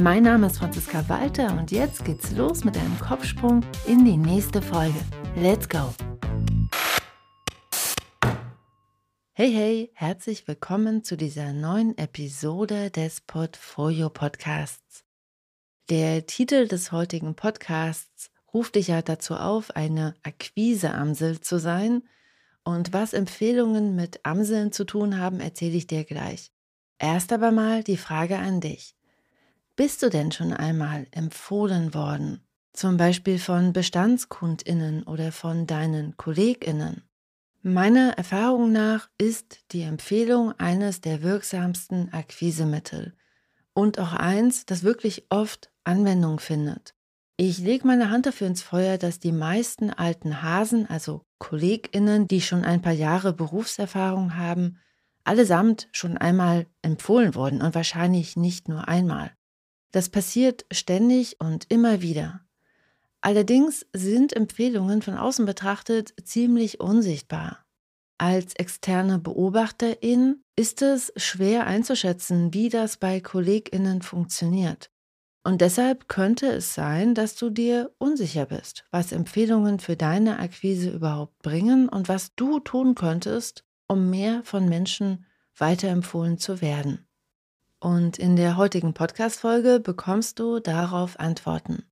Mein Name ist Franziska Walter und jetzt geht's los mit einem Kopfsprung in die nächste Folge. Let's go! Hey, hey, herzlich willkommen zu dieser neuen Episode des Portfolio Podcasts. Der Titel des heutigen Podcasts ruft dich ja dazu auf, eine Akquiseamsel zu sein. Und was Empfehlungen mit Amseln zu tun haben, erzähle ich dir gleich. Erst aber mal die Frage an dich. Bist du denn schon einmal empfohlen worden? Zum Beispiel von Bestandskundinnen oder von deinen Kolleginnen? Meiner Erfahrung nach ist die Empfehlung eines der wirksamsten Akquisemittel und auch eins, das wirklich oft Anwendung findet. Ich lege meine Hand dafür ins Feuer, dass die meisten alten Hasen, also Kolleginnen, die schon ein paar Jahre Berufserfahrung haben, allesamt schon einmal empfohlen wurden und wahrscheinlich nicht nur einmal. Das passiert ständig und immer wieder. Allerdings sind Empfehlungen von außen betrachtet ziemlich unsichtbar. Als externe Beobachterin ist es schwer einzuschätzen, wie das bei Kolleginnen funktioniert. Und deshalb könnte es sein, dass du dir unsicher bist, was Empfehlungen für deine Akquise überhaupt bringen und was du tun könntest, um mehr von Menschen weiterempfohlen zu werden. Und in der heutigen Podcast-Folge bekommst du darauf Antworten.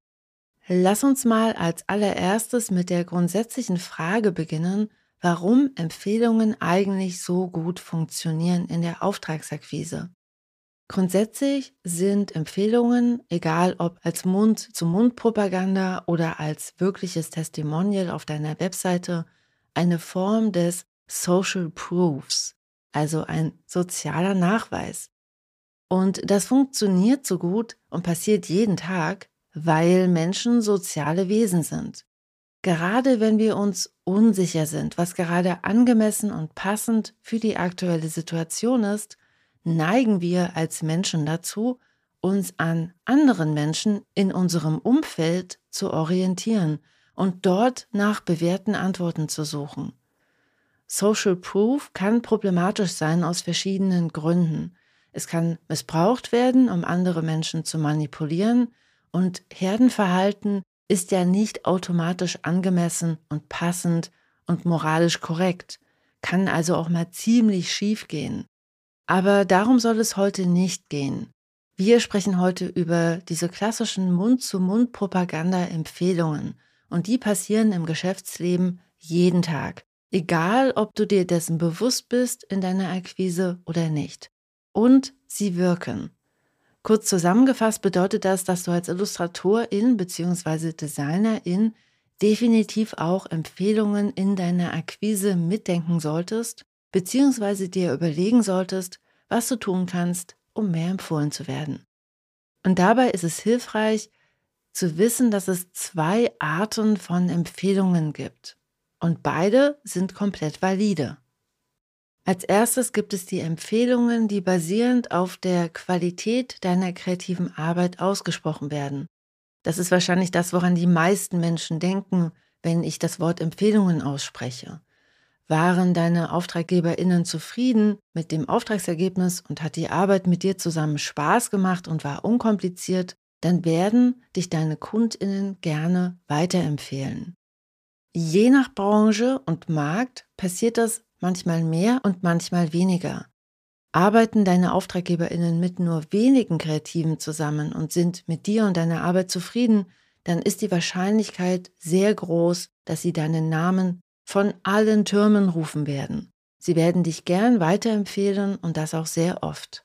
Lass uns mal als allererstes mit der grundsätzlichen Frage beginnen, warum Empfehlungen eigentlich so gut funktionieren in der Auftragsakquise. Grundsätzlich sind Empfehlungen, egal ob als Mund-zu-Mund-Propaganda oder als wirkliches Testimonial auf deiner Webseite, eine Form des Social Proofs, also ein sozialer Nachweis. Und das funktioniert so gut und passiert jeden Tag, weil Menschen soziale Wesen sind. Gerade wenn wir uns unsicher sind, was gerade angemessen und passend für die aktuelle Situation ist, neigen wir als Menschen dazu, uns an anderen Menschen in unserem Umfeld zu orientieren und dort nach bewährten Antworten zu suchen. Social Proof kann problematisch sein aus verschiedenen Gründen. Es kann missbraucht werden, um andere Menschen zu manipulieren, und Herdenverhalten ist ja nicht automatisch angemessen und passend und moralisch korrekt, kann also auch mal ziemlich schief gehen. Aber darum soll es heute nicht gehen. Wir sprechen heute über diese klassischen Mund-zu-Mund-Propaganda-Empfehlungen und die passieren im Geschäftsleben jeden Tag, egal ob du dir dessen bewusst bist in deiner Akquise oder nicht. Und sie wirken. Kurz zusammengefasst bedeutet das, dass du als Illustratorin bzw. Designerin definitiv auch Empfehlungen in deiner Akquise mitdenken solltest, bzw. dir überlegen solltest, was du tun kannst, um mehr empfohlen zu werden. Und dabei ist es hilfreich zu wissen, dass es zwei Arten von Empfehlungen gibt. Und beide sind komplett valide. Als erstes gibt es die Empfehlungen, die basierend auf der Qualität deiner kreativen Arbeit ausgesprochen werden. Das ist wahrscheinlich das, woran die meisten Menschen denken, wenn ich das Wort Empfehlungen ausspreche. Waren deine Auftraggeberinnen zufrieden mit dem Auftragsergebnis und hat die Arbeit mit dir zusammen Spaß gemacht und war unkompliziert, dann werden dich deine Kundinnen gerne weiterempfehlen. Je nach Branche und Markt passiert das manchmal mehr und manchmal weniger. Arbeiten deine Auftraggeberinnen mit nur wenigen Kreativen zusammen und sind mit dir und deiner Arbeit zufrieden, dann ist die Wahrscheinlichkeit sehr groß, dass sie deinen Namen von allen Türmen rufen werden. Sie werden dich gern weiterempfehlen und das auch sehr oft.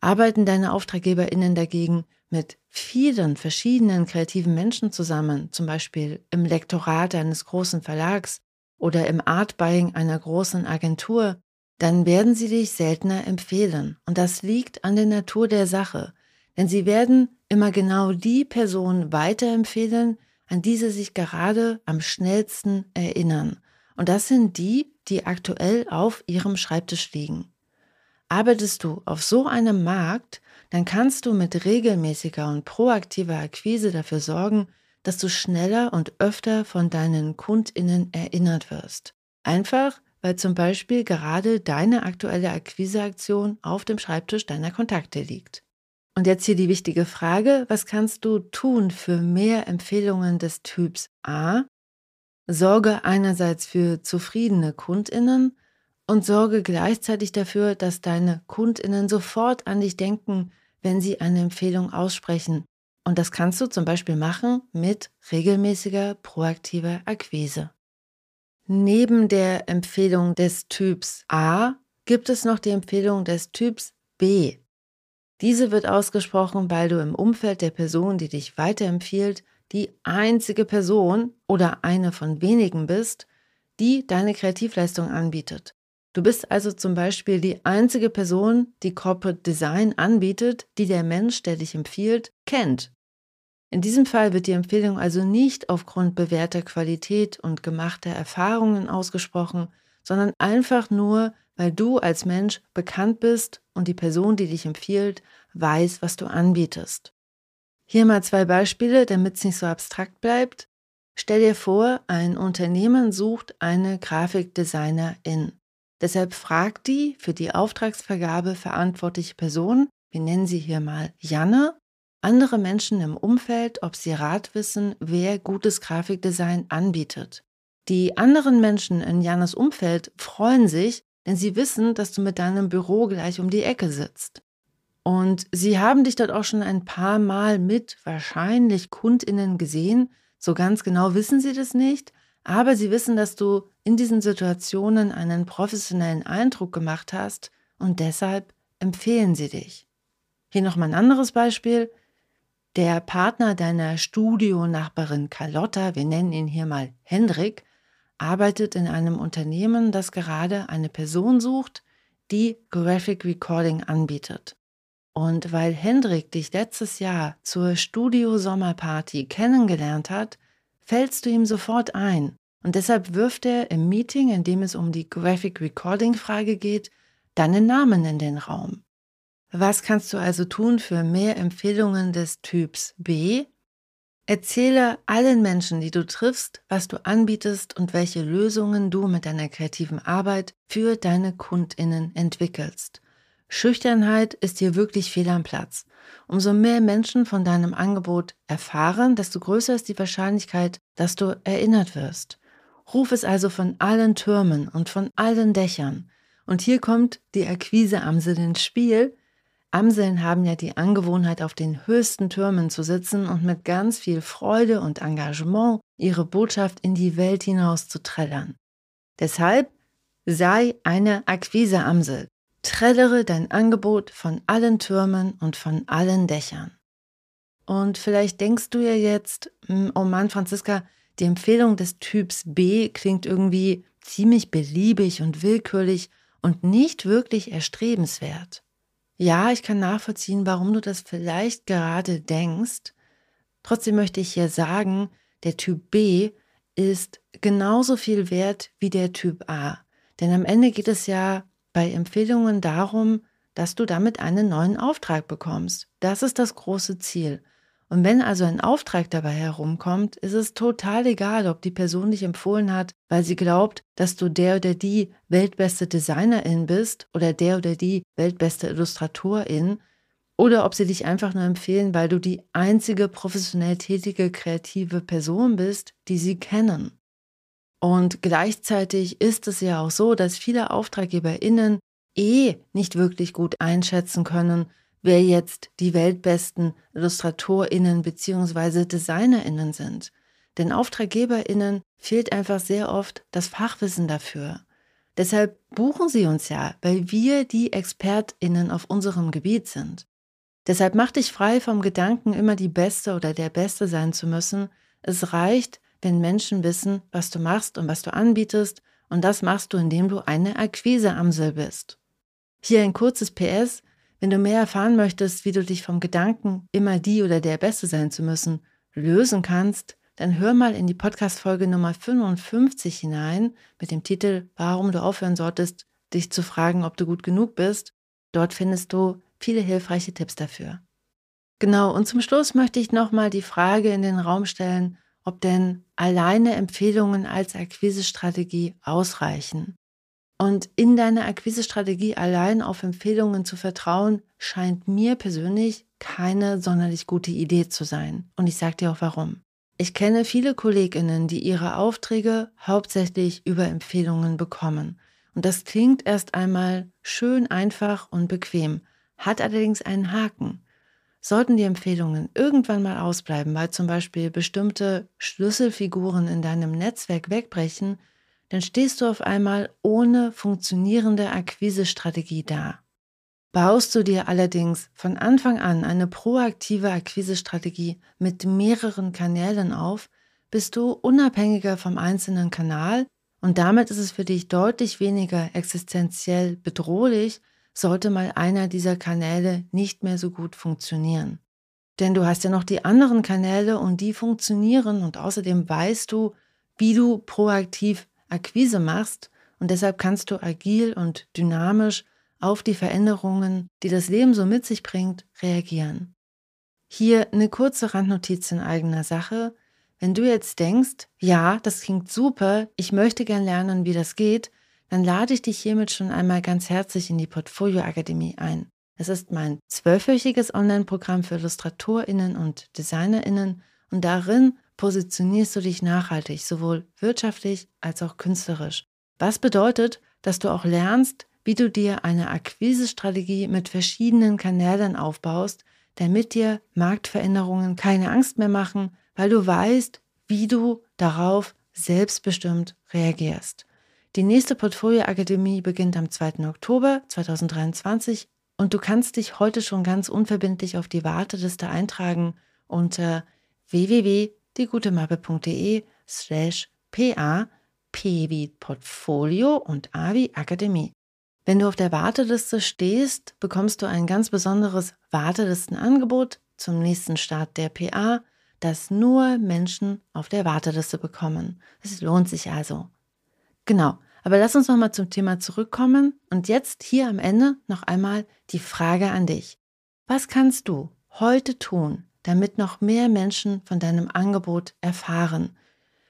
Arbeiten deine Auftraggeberinnen dagegen mit vielen verschiedenen kreativen Menschen zusammen, zum Beispiel im Lektorat eines großen Verlags oder im Art Buying einer großen Agentur, dann werden sie dich seltener empfehlen. Und das liegt an der Natur der Sache. Denn sie werden immer genau die Person weiterempfehlen, an die sie sich gerade am schnellsten erinnern. Und das sind die, die aktuell auf ihrem Schreibtisch liegen. Arbeitest du auf so einem Markt, dann kannst du mit regelmäßiger und proaktiver Akquise dafür sorgen, dass du schneller und öfter von deinen Kundinnen erinnert wirst. Einfach, weil zum Beispiel gerade deine aktuelle Akquiseaktion auf dem Schreibtisch deiner Kontakte liegt. Und jetzt hier die wichtige Frage, was kannst du tun für mehr Empfehlungen des Typs A? Sorge einerseits für zufriedene Kundinnen und sorge gleichzeitig dafür, dass deine Kundinnen sofort an dich denken, wenn sie eine Empfehlung aussprechen. Und das kannst du zum Beispiel machen mit regelmäßiger proaktiver Akquise. Neben der Empfehlung des Typs A gibt es noch die Empfehlung des Typs B. Diese wird ausgesprochen, weil du im Umfeld der Person, die dich weiterempfiehlt, die einzige Person oder eine von wenigen bist, die deine Kreativleistung anbietet. Du bist also zum Beispiel die einzige Person, die Corporate Design anbietet, die der Mensch, der dich empfiehlt, kennt. In diesem Fall wird die Empfehlung also nicht aufgrund bewährter Qualität und gemachter Erfahrungen ausgesprochen, sondern einfach nur, weil du als Mensch bekannt bist und die Person, die dich empfiehlt, weiß, was du anbietest. Hier mal zwei Beispiele, damit es nicht so abstrakt bleibt. Stell dir vor, ein Unternehmen sucht eine Grafikdesignerin. Deshalb fragt die für die Auftragsvergabe verantwortliche Person, wir nennen sie hier mal Janne, andere Menschen im Umfeld, ob sie Rat wissen, wer gutes Grafikdesign anbietet. Die anderen Menschen in Jannes Umfeld freuen sich, denn sie wissen, dass du mit deinem Büro gleich um die Ecke sitzt. Und sie haben dich dort auch schon ein paar Mal mit wahrscheinlich Kundinnen gesehen. So ganz genau wissen sie das nicht, aber sie wissen, dass du in diesen Situationen einen professionellen Eindruck gemacht hast und deshalb empfehlen sie dich. Hier nochmal ein anderes Beispiel. Der Partner deiner Studionachbarin Carlotta, wir nennen ihn hier mal Hendrik, arbeitet in einem Unternehmen, das gerade eine Person sucht, die Graphic Recording anbietet. Und weil Hendrik dich letztes Jahr zur Studio Sommerparty kennengelernt hat, fällst du ihm sofort ein. Und deshalb wirft er im Meeting, in dem es um die Graphic Recording Frage geht, deinen Namen in den Raum. Was kannst du also tun für mehr Empfehlungen des Typs B? Erzähle allen Menschen, die du triffst, was du anbietest und welche Lösungen du mit deiner kreativen Arbeit für deine Kundinnen entwickelst. Schüchternheit ist hier wirklich fehl am Platz. Umso mehr Menschen von deinem Angebot erfahren, desto größer ist die Wahrscheinlichkeit, dass du erinnert wirst. Ruf es also von allen Türmen und von allen Dächern. Und hier kommt die Akquiseamsel ins Spiel, Amseln haben ja die Angewohnheit, auf den höchsten Türmen zu sitzen und mit ganz viel Freude und Engagement ihre Botschaft in die Welt hinaus zu trällern. Deshalb sei eine Akquiseamsel. Trällere dein Angebot von allen Türmen und von allen Dächern. Und vielleicht denkst du ja jetzt, hm, oh Mann, Franziska, die Empfehlung des Typs B klingt irgendwie ziemlich beliebig und willkürlich und nicht wirklich erstrebenswert. Ja, ich kann nachvollziehen, warum du das vielleicht gerade denkst. Trotzdem möchte ich hier sagen, der Typ B ist genauso viel wert wie der Typ A. Denn am Ende geht es ja bei Empfehlungen darum, dass du damit einen neuen Auftrag bekommst. Das ist das große Ziel. Und wenn also ein Auftrag dabei herumkommt, ist es total egal, ob die Person dich empfohlen hat, weil sie glaubt, dass du der oder die weltbeste Designerin bist oder der oder die weltbeste Illustratorin oder ob sie dich einfach nur empfehlen, weil du die einzige professionell tätige kreative Person bist, die sie kennen. Und gleichzeitig ist es ja auch so, dass viele AuftraggeberInnen eh nicht wirklich gut einschätzen können, wer jetzt die weltbesten IllustratorInnen bzw. DesignerInnen sind. Denn AuftraggeberInnen fehlt einfach sehr oft das Fachwissen dafür. Deshalb buchen sie uns ja, weil wir die ExpertInnen auf unserem Gebiet sind. Deshalb mach dich frei vom Gedanken, immer die Beste oder der Beste sein zu müssen. Es reicht, wenn Menschen wissen, was du machst und was du anbietest, und das machst du, indem du eine Akquiseamsel bist. Hier ein kurzes PS. Wenn du mehr erfahren möchtest, wie du dich vom Gedanken, immer die oder der Beste sein zu müssen, lösen kannst, dann hör mal in die Podcast-Folge Nummer 55 hinein mit dem Titel Warum du aufhören solltest, dich zu fragen, ob du gut genug bist. Dort findest du viele hilfreiche Tipps dafür. Genau, und zum Schluss möchte ich nochmal die Frage in den Raum stellen, ob denn alleine Empfehlungen als Akquisestrategie ausreichen. Und in deiner Akquisestrategie allein auf Empfehlungen zu vertrauen, scheint mir persönlich keine sonderlich gute Idee zu sein. Und ich sage dir auch warum. Ich kenne viele Kolleginnen, die ihre Aufträge hauptsächlich über Empfehlungen bekommen. Und das klingt erst einmal schön einfach und bequem, hat allerdings einen Haken. Sollten die Empfehlungen irgendwann mal ausbleiben, weil zum Beispiel bestimmte Schlüsselfiguren in deinem Netzwerk wegbrechen, dann stehst du auf einmal ohne funktionierende Akquisestrategie da. Baust du dir allerdings von Anfang an eine proaktive Akquisestrategie mit mehreren Kanälen auf, bist du unabhängiger vom einzelnen Kanal und damit ist es für dich deutlich weniger existenziell bedrohlich, sollte mal einer dieser Kanäle nicht mehr so gut funktionieren. Denn du hast ja noch die anderen Kanäle und die funktionieren und außerdem weißt du, wie du proaktiv Akquise machst und deshalb kannst du agil und dynamisch auf die Veränderungen, die das Leben so mit sich bringt, reagieren. Hier eine kurze Randnotiz in eigener Sache. Wenn du jetzt denkst, ja, das klingt super, ich möchte gern lernen, wie das geht, dann lade ich dich hiermit schon einmal ganz herzlich in die Portfolio Akademie ein. Es ist mein zwölfwöchiges Online-Programm für IllustratorInnen und DesignerInnen und darin positionierst du dich nachhaltig, sowohl wirtschaftlich als auch künstlerisch. Was bedeutet, dass du auch lernst, wie du dir eine Akquisestrategie mit verschiedenen Kanälen aufbaust, damit dir Marktveränderungen keine Angst mehr machen, weil du weißt, wie du darauf selbstbestimmt reagierst. Die nächste Portfolio Akademie beginnt am 2. Oktober 2023 und du kannst dich heute schon ganz unverbindlich auf die Warteliste eintragen unter www diegutemappe.de slash pa, p wie Portfolio und a wie Akademie. Wenn du auf der Warteliste stehst, bekommst du ein ganz besonderes Wartelistenangebot zum nächsten Start der PA, das nur Menschen auf der Warteliste bekommen. Es lohnt sich also. Genau, aber lass uns nochmal zum Thema zurückkommen und jetzt hier am Ende noch einmal die Frage an dich. Was kannst du heute tun, damit noch mehr Menschen von deinem Angebot erfahren?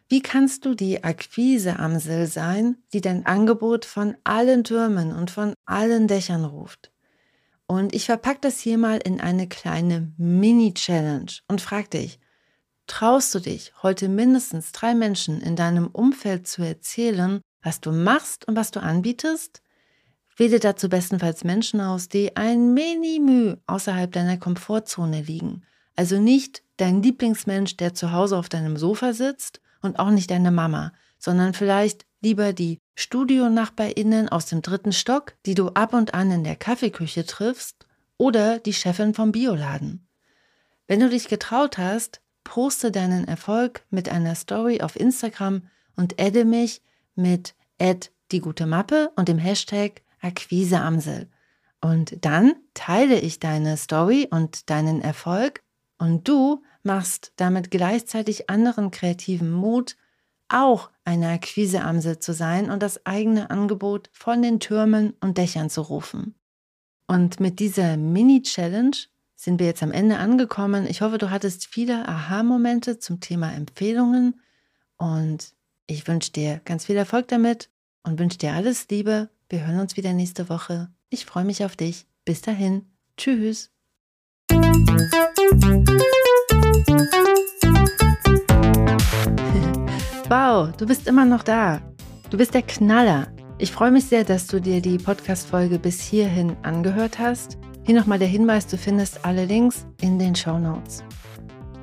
Wie kannst du die Akquiseamsel sein, die dein Angebot von allen Türmen und von allen Dächern ruft? Und ich verpacke das hier mal in eine kleine Mini-Challenge und frag dich, traust du dich, heute mindestens drei Menschen in deinem Umfeld zu erzählen, was du machst und was du anbietest? Wähle dazu bestenfalls Menschen aus, die ein Mini-Müh außerhalb deiner Komfortzone liegen also nicht dein Lieblingsmensch, der zu Hause auf deinem Sofa sitzt und auch nicht deine Mama, sondern vielleicht lieber die Studionachbarinnen aus dem dritten Stock, die du ab und an in der Kaffeeküche triffst, oder die Chefin vom Bioladen. Wenn du dich getraut hast, poste deinen Erfolg mit einer Story auf Instagram und adde mich mit die gute Mappe und dem Hashtag Akquiseamsel. Und dann teile ich deine Story und deinen Erfolg und du machst damit gleichzeitig anderen kreativen Mut, auch eine Akquiseamsel zu sein und das eigene Angebot von den Türmen und Dächern zu rufen. Und mit dieser Mini-Challenge sind wir jetzt am Ende angekommen. Ich hoffe, du hattest viele Aha-Momente zum Thema Empfehlungen und ich wünsche dir ganz viel Erfolg damit und wünsche dir alles Liebe. Wir hören uns wieder nächste Woche. Ich freue mich auf dich. Bis dahin. Tschüss. Wow, du bist immer noch da. Du bist der Knaller. Ich freue mich sehr, dass du dir die Podcast-Folge bis hierhin angehört hast. Hier nochmal der Hinweis, du findest alle Links in den Show Notes.